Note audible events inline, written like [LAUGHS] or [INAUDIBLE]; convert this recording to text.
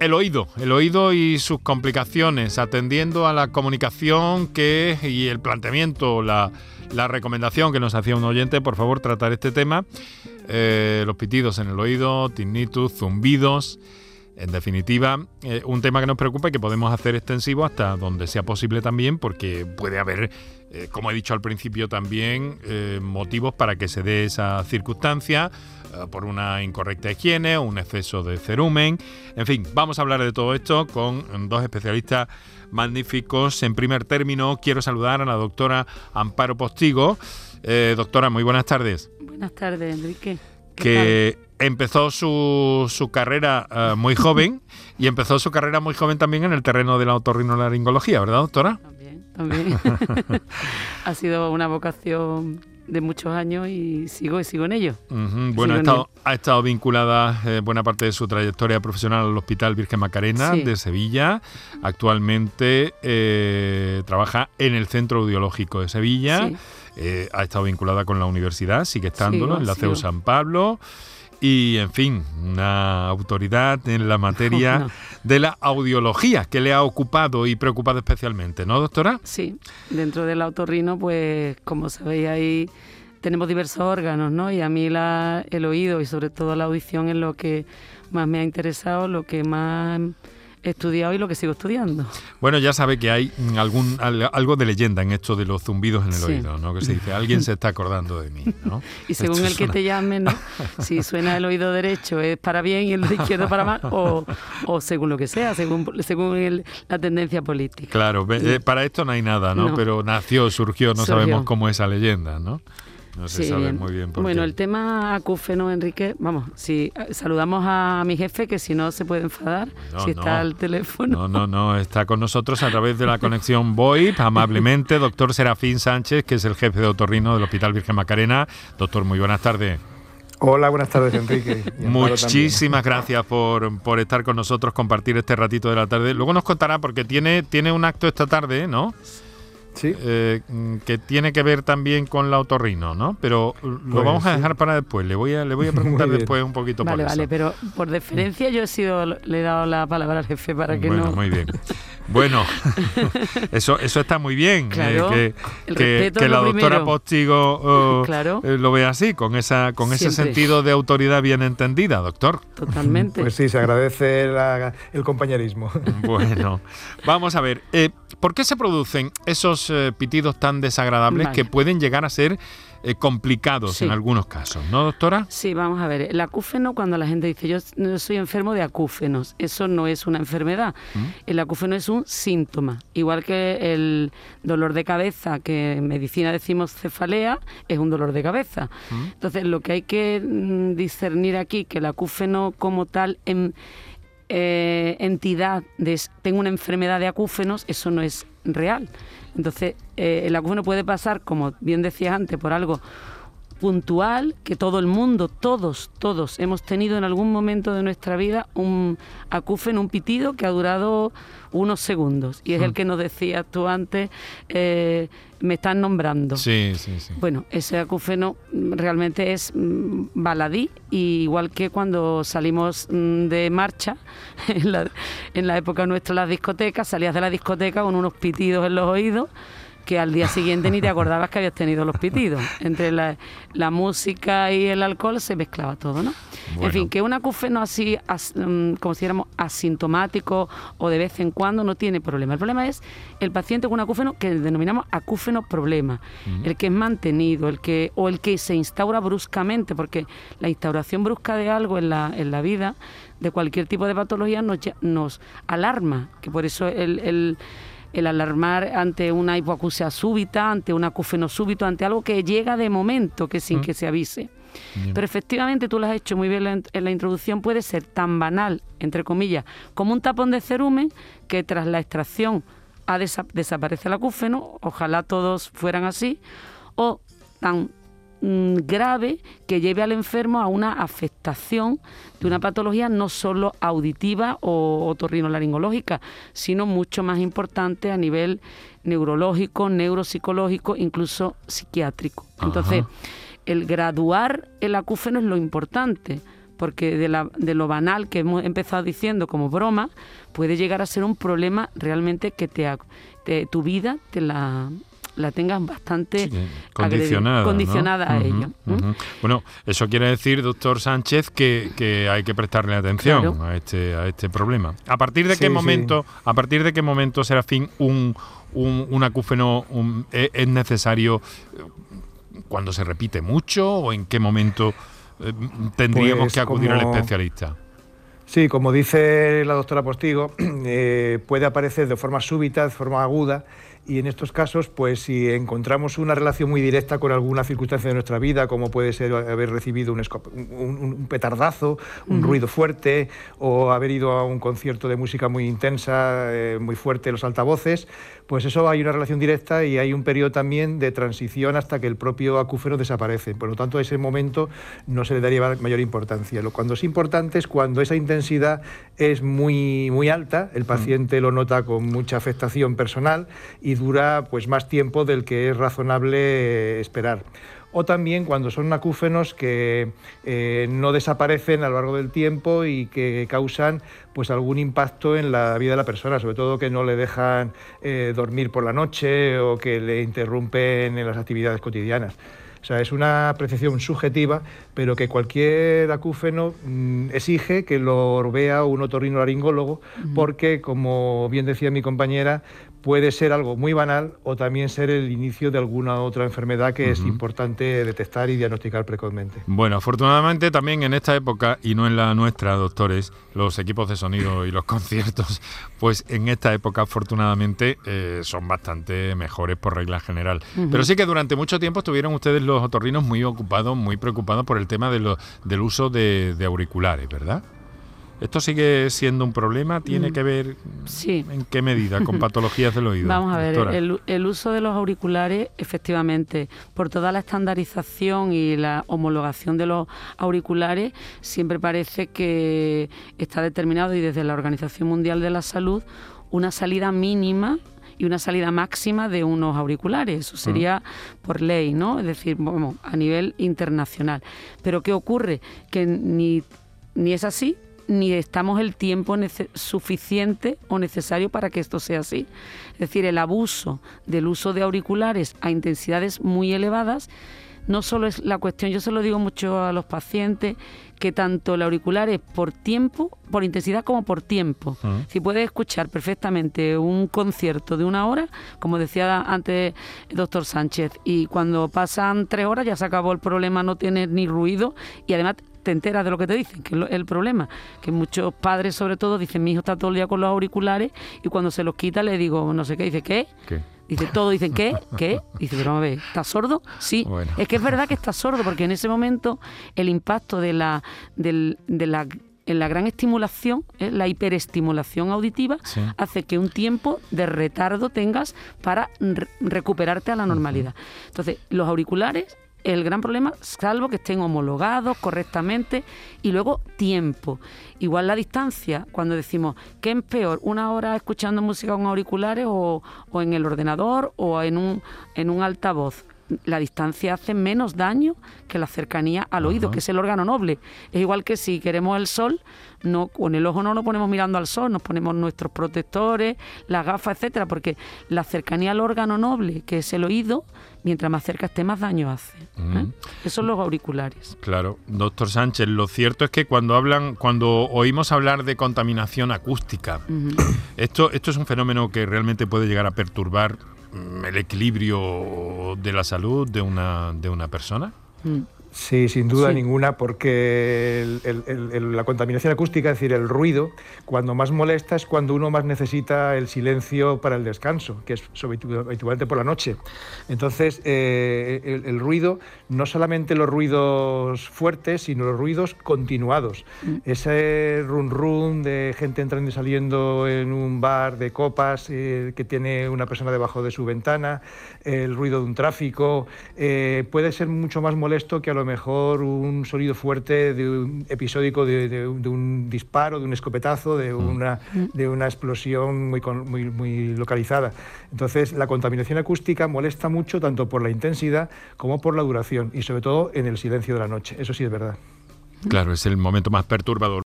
El oído, el oído y sus complicaciones, atendiendo a la comunicación que y el planteamiento, la, recomendación que nos hacía un oyente, por favor, tratar este tema. Eh, los pitidos en el oído, tinnitus, zumbidos. En definitiva, eh, un tema que nos preocupa y que podemos hacer extensivo hasta donde sea posible también, porque puede haber, eh, como he dicho al principio también, motivos para que se dé esa circunstancia eh, por una incorrecta higiene, un exceso de cerumen. En fin, vamos a hablar de todo esto con dos especialistas magníficos. En primer término, quiero saludar a la doctora Amparo Postigo. Eh, doctora, muy buenas tardes. Buenas tardes, Enrique. Que empezó su, su carrera eh, muy joven [LAUGHS] y empezó su carrera muy joven también en el terreno de la otorrinolaringología, ¿verdad, doctora? También, también. [LAUGHS] ha sido una vocación de muchos años y sigo y sigo en ello. Bueno, ha, estado, ha estado, vinculada eh, buena parte de su trayectoria profesional al Hospital Virgen Macarena de Sevilla. Actualmente eh, trabaja en el Centro Audiológico de Sevilla. Eh, ha estado vinculada con la universidad, sigue estándolo, en la CEU San Pablo y, en fin, una autoridad en la materia [LAUGHS] de la audiología que le ha ocupado y preocupado especialmente, ¿no, doctora? Sí, dentro del autorrino, pues como sabéis ahí tenemos diversos órganos, ¿no? Y a mí la, el oído y sobre todo la audición es lo que más me ha interesado, lo que más estudiado y lo que sigo estudiando. Bueno, ya sabe que hay algún algo de leyenda en esto de los zumbidos en el oído, ¿no? Que se dice, alguien se está acordando de mí, ¿no? [LAUGHS] y según el que te llame, ¿no? [LAUGHS] Si suena el oído derecho es para bien y el izquierdo para mal, o, según lo que sea, según, según la tendencia política. Claro, eh, para esto no hay nada, ¿no? Pero nació, surgió, no sabemos cómo es esa leyenda, ¿no? No se sabe muy bien por Bueno, el tema acúfeno, Enrique, vamos, si eh, saludamos a mi jefe, que si no se puede enfadar, si está al teléfono. No, no, no, está con nosotros a través de la conexión VoIP, amablemente, doctor Serafín Sánchez, que es el jefe de otorrino del Hospital Virgen Macarena. Doctor, muy buenas tardes. Hola, buenas tardes, Enrique. Muchísimas gracias por, por, estar con nosotros, compartir este ratito de la tarde. Luego nos contará, porque tiene, tiene un acto esta tarde, ¿no? Eh, que tiene que ver también con la otorrino, ¿no? Pero lo pues vamos a dejar para después. Le voy a, le voy a [LAUGHS] preguntar después un poquito vale, por Vale, pero por deferencia yo he sido, le he dado la palabra al jefe para que bueno, no... muy bien. [LAUGHS] Bueno, [LAUGHS] eso, eso está muy bien. Eh, que, que, la doctora Postigo [LAUGHS] oh, eh, lo vea así, con, esa, con ese sentido de autoridad bien entendida, doctor. Totalmente. Pues sí, se agradece el compañerismo. [LAUGHS] Bueno, vamos a ver. ¿Por qué se producen esos eh, pitidos tan desagradables que pueden llegar a ser eh, complicados en algunos casos, ¿no, doctora? Sí, vamos a ver. El acúfeno, cuando la gente dice yo soy enfermo de acúfenos, eso no es una enfermedad. ¿Mm? El acúfeno es un síntoma. Igual que el dolor de cabeza, que en medicina decimos cefalea, es un dolor de cabeza. ¿Mm? Entonces, lo que hay que mm, discernir aquí, que el acúfeno como tal en eh, entidad de tengo una enfermedad de acúfenos, eso no es real. Entonces, eh, el acúfeno puede pasar, como bien decías antes, por algo puntual que todo el mundo, todos, todos hemos tenido en algún momento de nuestra vida un acúfeno, un pitido que ha durado unos segundos. Y es el hmm. que nos decías tú antes, eh, me están nombrando. Sí, sí, sí. Bueno, ese acúfeno realmente es mm, baladí, igual que cuando salimos mm, de marcha, [LAUGHS] en la, en la época nuestra las discotecas, salías de la discoteca con unos pitidos en los oídos que al día siguiente ni te acordabas que habías tenido los pitidos. Entre la, música y el alcohol se mezclaba todo, ¿no? En fin, que un acúfeno así, mm, como si asintomático o de vez en cuando, no tiene problema. El problema es el paciente con un acúfeno que denominamos acúfeno problema, el que es mantenido, el que o el que se instaura bruscamente, porque la instauración brusca de algo en la, en la vida, de cualquier tipo de patología, nos, nos alarma, que por eso el el alarmar ante una hipoacusia súbita, ante un acúfeno súbito, ante algo que llega de momento, que sin mm. que se avise. Pero efectivamente, tú lo has hecho muy bien en la introducción, puede ser tan banal, entre comillas, como un tapón de cerumen que tras la extracción ha desaparece el acúfeno, ojalá todos fueran así, o tan Mm, grave que lleve al enfermo a una afectación de una patología no solo auditiva o otorrinolaringológica, sino mucho más importante a nivel neurológico, neuropsicológico, incluso psiquiátrico. Entonces, el graduar el acúfeno es lo importante, porque de, la, de lo banal que hemos empezado diciendo como broma, puede llegar a ser un problema realmente que te, tu vida te la la tengas bastante condicionada, condicionada a ello. Bueno, eso quiere decir, doctor Sánchez, que, hay que prestarle atención a este a este problema. ¿A partir de qué momento, a partir de qué momento, Serafín, un, un, un acúfeno e, es necesario eh, cuando se repite mucho o en qué momento eh, tendríamos pues que acudir al especialista? Sí, como dice la doctora Postigo, [CLEARS THROAT] eh, puede aparecer de forma súbita, de forma aguda, y en estos casos, pues si encontramos una relación muy directa con alguna circunstancia de nuestra vida, como puede ser haber recibido un, petardazo, un ruido fuerte, o haber ido a un concierto de música muy intensa, eh, muy fuerte, los altavoces, pues eso hay una relación directa y hay un periodo también de transición hasta que el propio acúfeno desaparece. Por lo tanto, a ese momento no se le daría mayor importancia. Lo cuando es importante es cuando esa intensidad es muy, muy alta, el paciente lo nota con mucha afectación personal y dura pues, más tiempo del que es razonable esperar o también cuando son acúfenos que eh, no desaparecen a lo largo del tiempo y que causan pues algún impacto en la vida de la persona, sobre todo que no le dejan eh, dormir por la noche o que le interrumpen en las actividades cotidianas. O sea, es una apreciación subjetiva, pero que cualquier acúfeno mm, exige que lo vea un otorrinolaringólogo, porque, como bien decía mi compañera, puede ser algo muy banal o también ser el inicio de alguna otra enfermedad que es importante detectar y diagnosticar precozmente. Bueno, afortunadamente también en esta época, y no en la nuestra, doctores, los equipos de sonido y los [LAUGHS] conciertos, pues en esta época afortunadamente eh, son bastante mejores por regla general. Pero sí que durante mucho tiempo estuvieron ustedes los otorrinos muy ocupados, muy preocupados por el tema de del uso de auriculares, ¿verdad? ¿Esto sigue siendo un problema? ¿Tiene mm, que ver en qué medida con [LAUGHS] patologías del oído? Vamos a ver, el, uso de los auriculares, efectivamente, por toda la estandarización y la homologación de los auriculares, siempre parece que está determinado y desde la Organización Mundial de la Salud una salida mínima y una salida máxima de unos auriculares. Eso sería por ley, ¿no? Es decir, a nivel internacional. Pero ¿qué ocurre? Que ni, ni es así, ni estamos el tiempo suficiente o necesario para que esto sea así. Es decir, el abuso del uso de auriculares a intensidades muy elevadas no solo es la cuestión, yo se lo digo mucho a los pacientes, que tanto el auricular es por tiempo, por intensidad como por tiempo. Si puedes escuchar perfectamente un concierto de una hora, como decía antes el doctor Sánchez, y cuando pasan tres horas ya se acabó el problema, no tienes ni ruido y además te enteras de lo que te dicen, que es el problema, que muchos padres sobre todo dicen, mi hijo está todo el día con los auriculares y cuando se los quita le digo, no sé qué, dice, ¿qué? Dice, todo dicen, ¿qué? ¿Qué? Dice, pero a ver, ¿estás sordo? Sí. Es que es verdad que estás sordo, porque en ese momento el impacto de la, de la en la gran estimulación, ¿eh? la hiperestimulación auditiva, hace que un tiempo de retardo tengas para recuperarte a la normalidad. Entonces, los auriculares el gran problema, salvo que estén homologados correctamente y luego tiempo. Igual la distancia, cuando decimos, ¿qué es peor? ¿Una hora escuchando música con auriculares o, o en el ordenador o en un, en un altavoz? La distancia hace menos daño que la cercanía al oído, que es el órgano noble. Es igual que si queremos el sol, no con el ojo no nos ponemos mirando al sol, nos ponemos nuestros protectores, las gafas, etcétera, porque la cercanía al órgano noble, que es el oído, mientras más cerca esté, más daño hace. ¿eh? Esos son los auriculares. Claro, doctor Sánchez, lo cierto es que cuando hablan, cuando oímos hablar de contaminación acústica, esto, esto es un fenómeno que realmente puede llegar a perturbar el equilibrio de la salud de una, de una persona. Mm. Sí, sin duda ninguna, porque la contaminación acústica, es decir, el ruido, cuando más molesta es cuando uno más necesita el silencio para el descanso, que es habitualmente por la noche. Entonces, eh, el, ruido, no solamente los ruidos fuertes, sino los ruidos continuados. Mm. Ese run run de gente entrando y saliendo en un bar de copas eh, que tiene una persona debajo de su ventana, el ruido de un tráfico, eh, puede ser mucho más molesto que a lo mejor un sonido fuerte de un episódico de, un disparo, de un escopetazo, de mm. una, de una explosión muy, muy, muy localizada. Entonces, la contaminación acústica molesta mucho tanto por la intensidad como por la duración y sobre todo en el silencio de la noche. Eso sí es verdad. Claro, es el momento más perturbador.